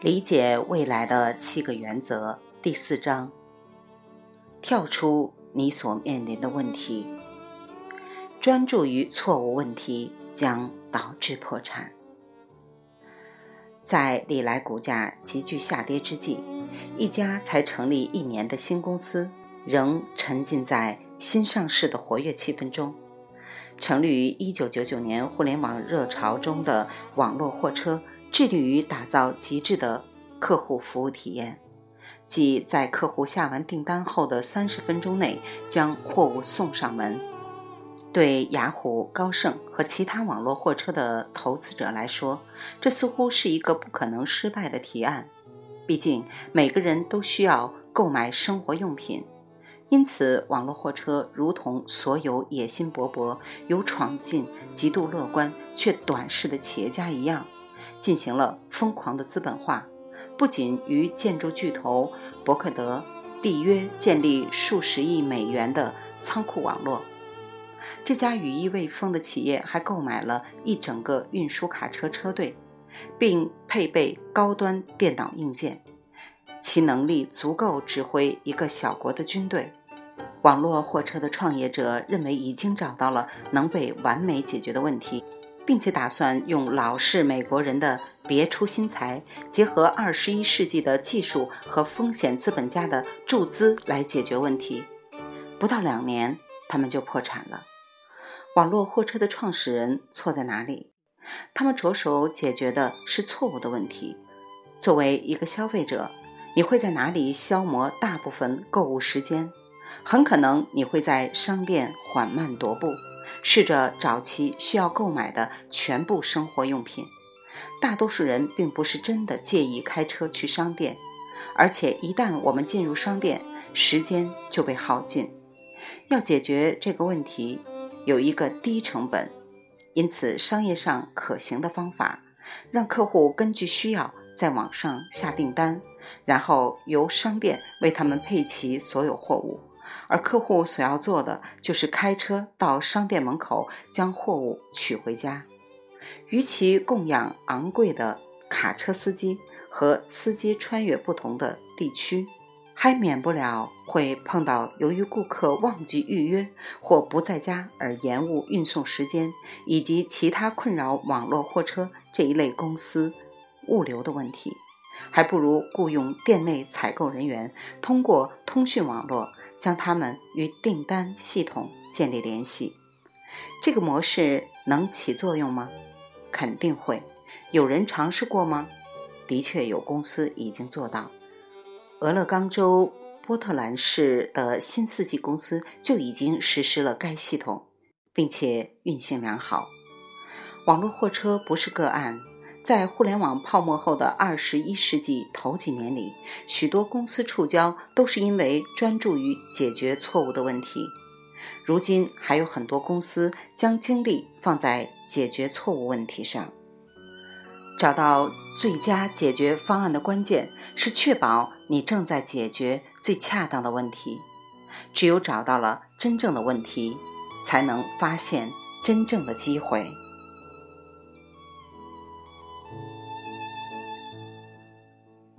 理解未来的七个原则第四章：跳出你所面临的问题，专注于错误问题将导致破产。在历来股价急剧下跌之际，一家才成立一年的新公司仍沉浸在新上市的活跃气氛中。成立于1999年互联网热潮中的网络货车。致力于打造极致的客户服务体验，即在客户下完订单后的三十分钟内将货物送上门。对雅虎、高盛和其他网络货车的投资者来说，这似乎是一个不可能失败的提案。毕竟每个人都需要购买生活用品，因此网络货车如同所有野心勃勃、有闯劲、极度乐观却短视的企业家一样。进行了疯狂的资本化，不仅与建筑巨头伯克德缔约建立数十亿美元的仓库网络，这家羽翼未丰的企业还购买了一整个运输卡车车队，并配备高端电脑硬件，其能力足够指挥一个小国的军队。网络货车的创业者认为已经找到了能被完美解决的问题。并且打算用老式美国人的别出心裁，结合二十一世纪的技术和风险资本家的注资来解决问题。不到两年，他们就破产了。网络货车的创始人错在哪里？他们着手解决的是错误的问题。作为一个消费者，你会在哪里消磨大部分购物时间？很可能你会在商店缓慢踱步。试着找其需要购买的全部生活用品。大多数人并不是真的介意开车去商店，而且一旦我们进入商店，时间就被耗尽。要解决这个问题，有一个低成本、因此商业上可行的方法：让客户根据需要在网上下订单，然后由商店为他们配齐所有货物。而客户所要做的就是开车到商店门口将货物取回家。与其供养昂贵的卡车司机和司机穿越不同的地区，还免不了会碰到由于顾客忘记预约或不在家而延误运送时间，以及其他困扰网络货车这一类公司物流的问题，还不如雇佣店内采购人员，通过通讯网络。将它们与订单系统建立联系，这个模式能起作用吗？肯定会。有人尝试过吗？的确有公司已经做到。俄勒冈州波特兰市的新四季公司就已经实施了该系统，并且运行良好。网络货车不是个案。在互联网泡沫后的二十一世纪头几年里，许多公司触礁都是因为专注于解决错误的问题。如今还有很多公司将精力放在解决错误问题上。找到最佳解决方案的关键是确保你正在解决最恰当的问题。只有找到了真正的问题，才能发现真正的机会。